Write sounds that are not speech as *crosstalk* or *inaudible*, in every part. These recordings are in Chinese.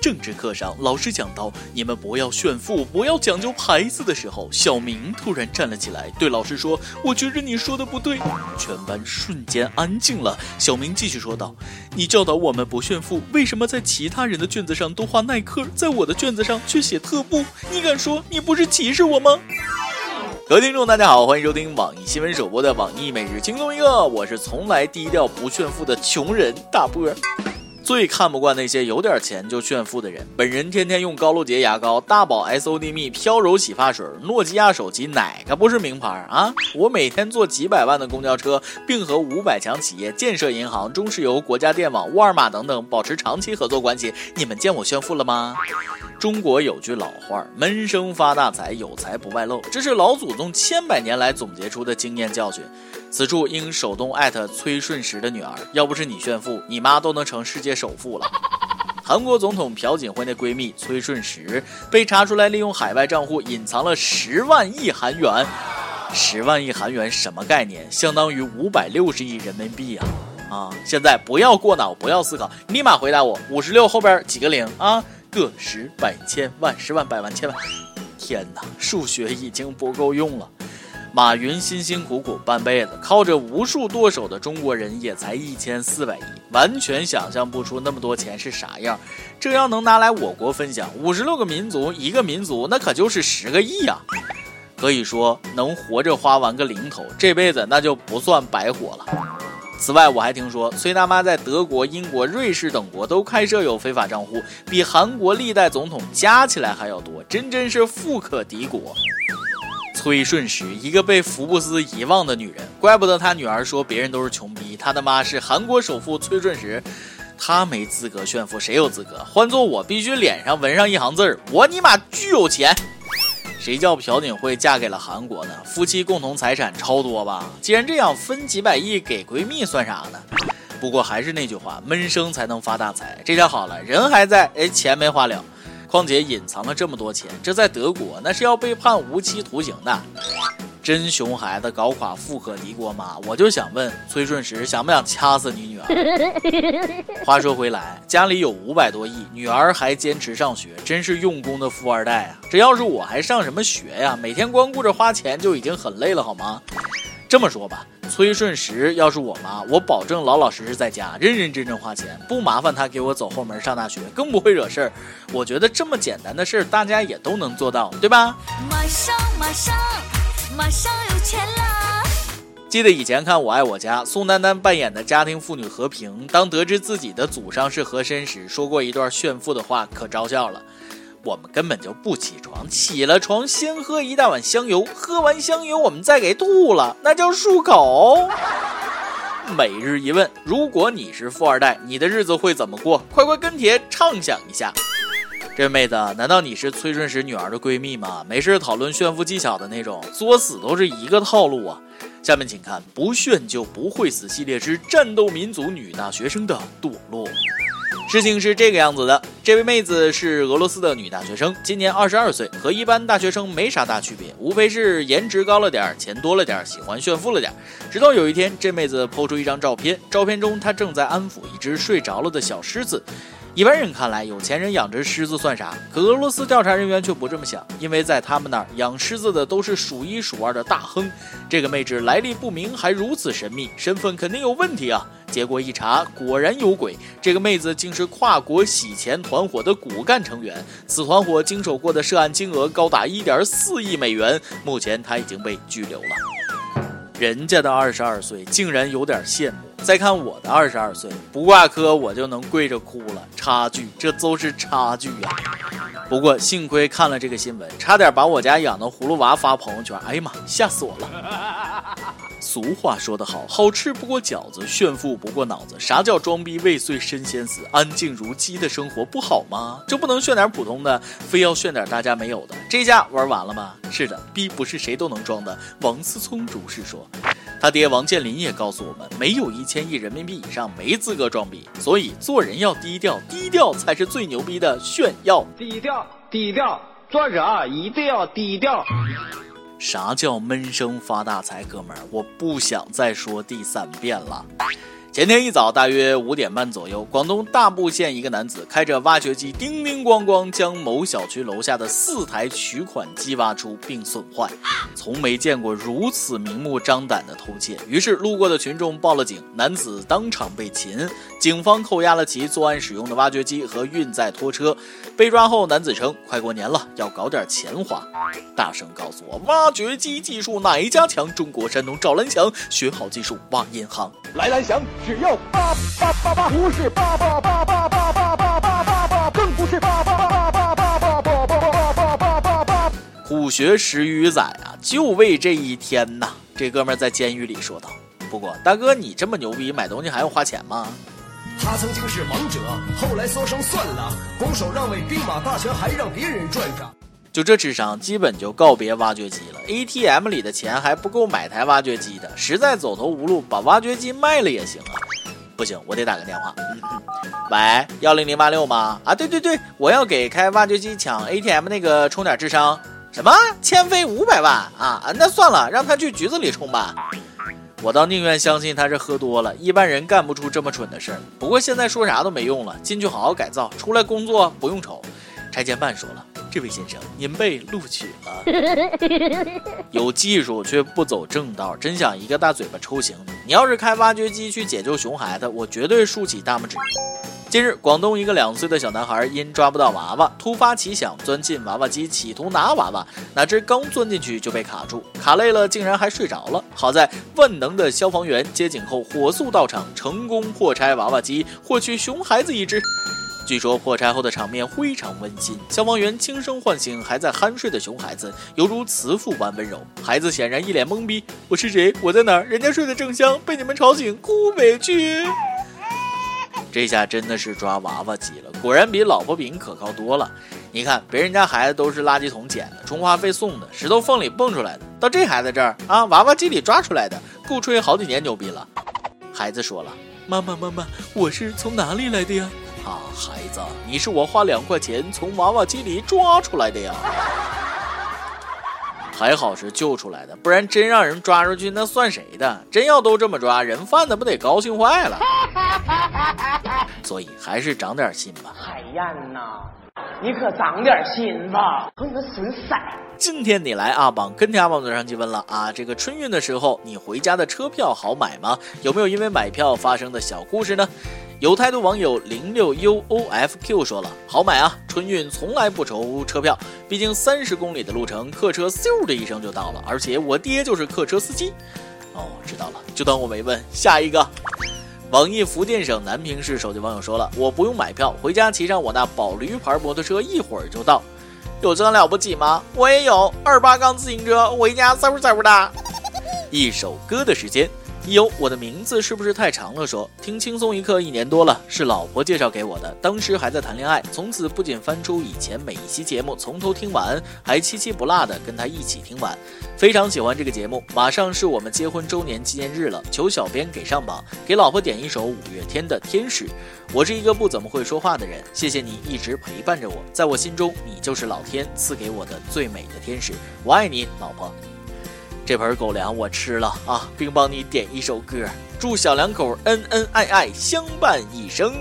政治课上，老师讲到“你们不要炫富，不要讲究牌子”的时候，小明突然站了起来，对老师说：“我觉着你说的不对。”全班瞬间安静了。小明继续说道：“你教导我们不炫富，为什么在其他人的卷子上都画耐克，在我的卷子上却写特步？你敢说你不是歧视我吗？”各位听众，大家好，欢迎收听网易新闻首播的网易每日轻松一刻，我是 *laughs* 从来低调不炫富的穷人大波。最看不惯那些有点钱就炫富的人。本人天天用高露洁牙膏、大宝 S O D 蜜、飘柔洗发水、诺基亚手机，哪个不是名牌啊？我每天坐几百万的公交车，并和五百强企业、建设银行、中石油、国家电网、沃尔玛等等保持长期合作关系。你们见我炫富了吗？中国有句老话，闷声发大财，有财不外露，这是老祖宗千百年来总结出的经验教训。此处应手动艾特崔顺实的女儿，要不是你炫富，你妈都能成世界首富了。韩国总统朴槿惠的闺蜜崔顺实被查出来利用海外账户隐藏了十万亿韩元，十万亿韩元什么概念？相当于五百六十亿人民币啊！啊，现在不要过脑，不要思考，立马回答我，五十六后边几个零啊？个十百千万十万百万千万，天哪，数学已经不够用了。马云辛辛苦苦半辈子，靠着无数剁手的中国人也才一千四百亿，完全想象不出那么多钱是啥样。这要能拿来我国分享，五十六个民族一个民族，那可就是十个亿呀！可以说能活着花完个零头，这辈子那就不算白活了。此外，我还听说崔大妈在德国、英国、瑞士等国都开设有非法账户，比韩国历代总统加起来还要多，真真是富可敌国。崔顺实，一个被福布斯遗忘的女人，怪不得他女儿说别人都是穷逼。他的妈是韩国首富崔顺实，他没资格炫富，谁有资格？换做我，必须脸上纹上一行字儿：我尼玛巨有钱。谁叫朴槿惠嫁给了韩国呢？夫妻共同财产超多吧？既然这样，分几百亿给闺蜜算啥呢？不过还是那句话，闷声才能发大财。这下好了，人还在，哎，钱没花了。况且隐藏了这么多钱，这在德国那是要被判无期徒刑的。真熊孩子搞垮富可敌国妈？我就想问崔顺实，想不想掐死你女儿？*laughs* 话说回来，家里有五百多亿，女儿还坚持上学，真是用功的富二代啊！这要是我还上什么学呀？每天光顾着花钱就已经很累了，好吗？这么说吧，崔顺实要是我妈，我保证老老实实在家，认认真真花钱，不麻烦他给我走后门上大学，更不会惹事儿。我觉得这么简单的事儿，大家也都能做到，对吧？马上马上马上有钱啦！记得以前看《我爱我家》，宋丹丹扮演的家庭妇女和平，当得知自己的祖上是和珅时，说过一段炫富的话，可招笑了。我们根本就不起床，起了床先喝一大碗香油，喝完香油我们再给吐了，那叫漱口。每日一问：如果你是富二代，你的日子会怎么过？快快跟帖畅想一下。这妹子，难道你是崔顺实女儿的闺蜜吗？没事讨论炫富技巧的那种，作死都是一个套路啊。下面请看《不炫就不会死》系列之战斗民族女大学生的堕落。事情是这个样子的，这位妹子是俄罗斯的女大学生，今年二十二岁，和一般大学生没啥大区别，无非是颜值高了点，钱多了点，喜欢炫富了点。直到有一天，这妹子抛出一张照片，照片中她正在安抚一只睡着了的小狮子。一般人看来，有钱人养只狮子算啥？可俄罗斯调查人员却不这么想，因为在他们那儿养狮子的都是数一数二的大亨。这个妹纸来历不明，还如此神秘，身份肯定有问题啊！结果一查，果然有鬼，这个妹子竟是跨国洗钱团伙的骨干成员。此团伙经手过的涉案金额高达一点四亿美元，目前她已经被拘留了。人家的二十二岁，竟然有点羡慕。再看我的二十二岁，不挂科我就能跪着哭了，差距，这都是差距呀。不过幸亏看了这个新闻，差点把我家养的葫芦娃发朋友圈，哎呀妈，吓死我了。俗话说得好，好吃不过饺子，炫富不过脑子。啥叫装逼未遂身先死？安静如鸡的生活不好吗？就不能炫点普通的，非要炫点大家没有的？这下玩完了吗？是的，逼不是谁都能装的。王思聪如是说。他爹王健林也告诉我们，没有一千亿人民币以上没资格装逼，所以做人要低调，低调才是最牛逼的炫耀。低调，低调，做人一定要低调。啥叫闷声发大财，哥们儿？我不想再说第三遍了。前天一早，大约五点半左右，广东大埔县一个男子开着挖掘机叮叮咣咣将某小区楼下的四台取款机挖出并损坏，从没见过如此明目张胆的偷窃。于是路过的群众报了警，男子当场被擒，警方扣押了其作案使用的挖掘机和运载拖车。被抓后，男子称：“快过年了，要搞点钱花。”大声告诉我，挖掘机技术哪一家强？中国山东赵兰祥，学好技术挖银行。来兰祥。只要八八八八，不是八八八八八八八八八八，更不是八八八八八八八八八八八八八。苦学十余载啊，就为这一天呐！这哥们在监狱里说道。不过大哥，你这么牛逼，买东西还要花钱吗？他曾经是王者，后来缩生算了，拱手让位，兵马大权还让别人赚着。就这智商，基本就告别挖掘机了。ATM 里的钱还不够买台挖掘机的，实在走投无路，把挖掘机卖了也行啊。不行，我得打个电话。*laughs* 喂，幺零零八六吗？啊，对对对，我要给开挖掘机抢 ATM 那个充点智商。什么？欠费五百万啊？那算了，让他去局子里充吧。我倒宁愿相信他是喝多了，一般人干不出这么蠢的事儿。不过现在说啥都没用了，进去好好改造，出来工作不用愁。拆迁办说了。这位先生，您被录取了。*laughs* 有技术却不走正道，真想一个大嘴巴抽醒你！你要是开挖掘机去解救熊孩子，我绝对竖起大拇指。近日，广东一个两岁的小男孩因抓不到娃娃，突发奇想钻进娃娃机，企图拿娃娃，哪知刚钻进去就被卡住，卡累了竟然还睡着了。好在万能的消防员接警后火速到场，成功破拆娃娃机，获取熊孩子一只。据说破拆后的场面非常温馨，消防员轻声唤醒还在酣睡的熊孩子，犹如慈父般温柔。孩子显然一脸懵逼：“我是谁？我在哪儿？人家睡得正香，被你们吵醒，哭委屈。”这下真的是抓娃娃机了，果然比老婆饼可靠多了。你看，别人家孩子都是垃圾桶捡的，充话费送的，石头缝里蹦出来的，到这孩子这儿啊，娃娃机里抓出来的，够吹好几年牛逼了。孩子说了：“妈妈，妈妈，我是从哪里来的呀？”啊，孩子，你是我花两块钱从娃娃机里抓出来的呀！还好是救出来的，不然真让人抓出去，那算谁的？真要都这么抓，人贩子不得高兴坏了？*laughs* 所以还是长点心吧。海燕呐，你可长点心吧！你个损色！今天你来阿榜跟天阿榜嘴上去问了啊，这个春运的时候，你回家的车票好买吗？有没有因为买票发生的小故事呢？有态度网友零六 uofq 说了，好买啊！春运从来不愁车票，毕竟三十公里的路程，客车嗖的一声就到了，而且我爹就是客车司机。哦，知道了，就当我没问。下一个，网易福建省南平市手机网友说了，我不用买票，回家骑上我那宝驴牌摩托车，一会儿就到。有这了不起吗？我也有二八杠自行车，回家嗖嗖的。一首歌的时间。有我的名字是不是太长了？说听轻松一刻一年多了，是老婆介绍给我的。当时还在谈恋爱，从此不仅翻出以前每一期节目从头听完，还七七不落的跟他一起听完。非常喜欢这个节目。马上是我们结婚周年纪念日了，求小编给上榜，给老婆点一首五月天的《天使》。我是一个不怎么会说话的人，谢谢你一直陪伴着我，在我心中你就是老天赐给我的最美的天使。我爱你，老婆。这盆狗粮我吃了啊，并帮你点一首歌，祝小两口恩恩爱爱相伴一生。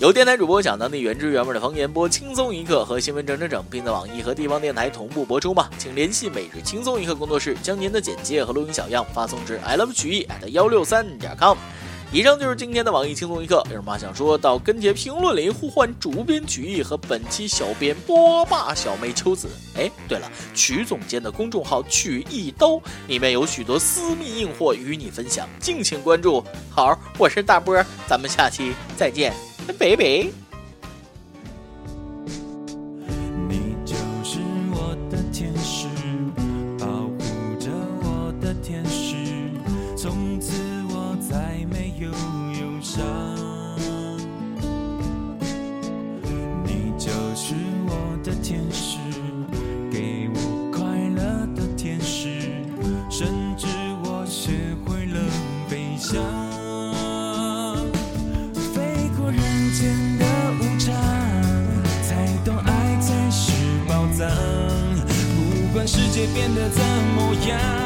有电台主播讲当地原汁原味的方言，播轻松一刻和新闻整整整，并在网易和地方电台同步播出吗？请联系每日轻松一刻工作室，将您的简介和录音小样发送至 i love 曲艺 at 幺六三点 com。以上就是今天的网易轻松一刻，有什么想说到跟帖评论里呼唤主编曲艺和本期小编波霸小妹秋子。哎，对了，曲总监的公众号曲一刀里面有许多私密硬货与你分享，敬请关注。好，我是大波，咱们下期再见，拜拜。是我的天使给我快乐的天使甚至我学会了飞翔飞过人间的无常才懂爱才是宝藏。不管世界变得怎么样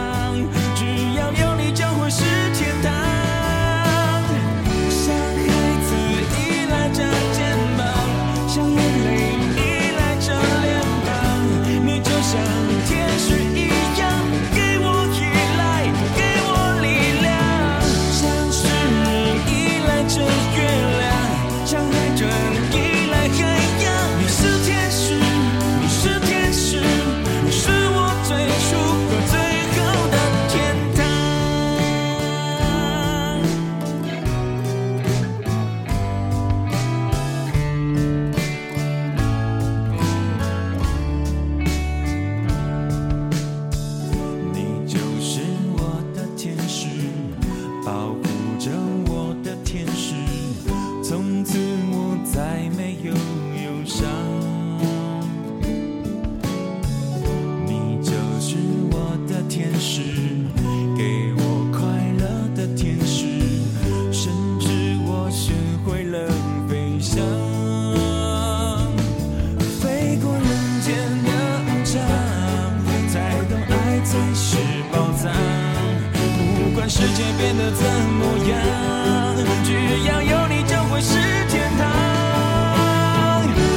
世界变得怎么样？只要有你就会是天堂。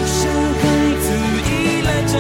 像孩子依赖着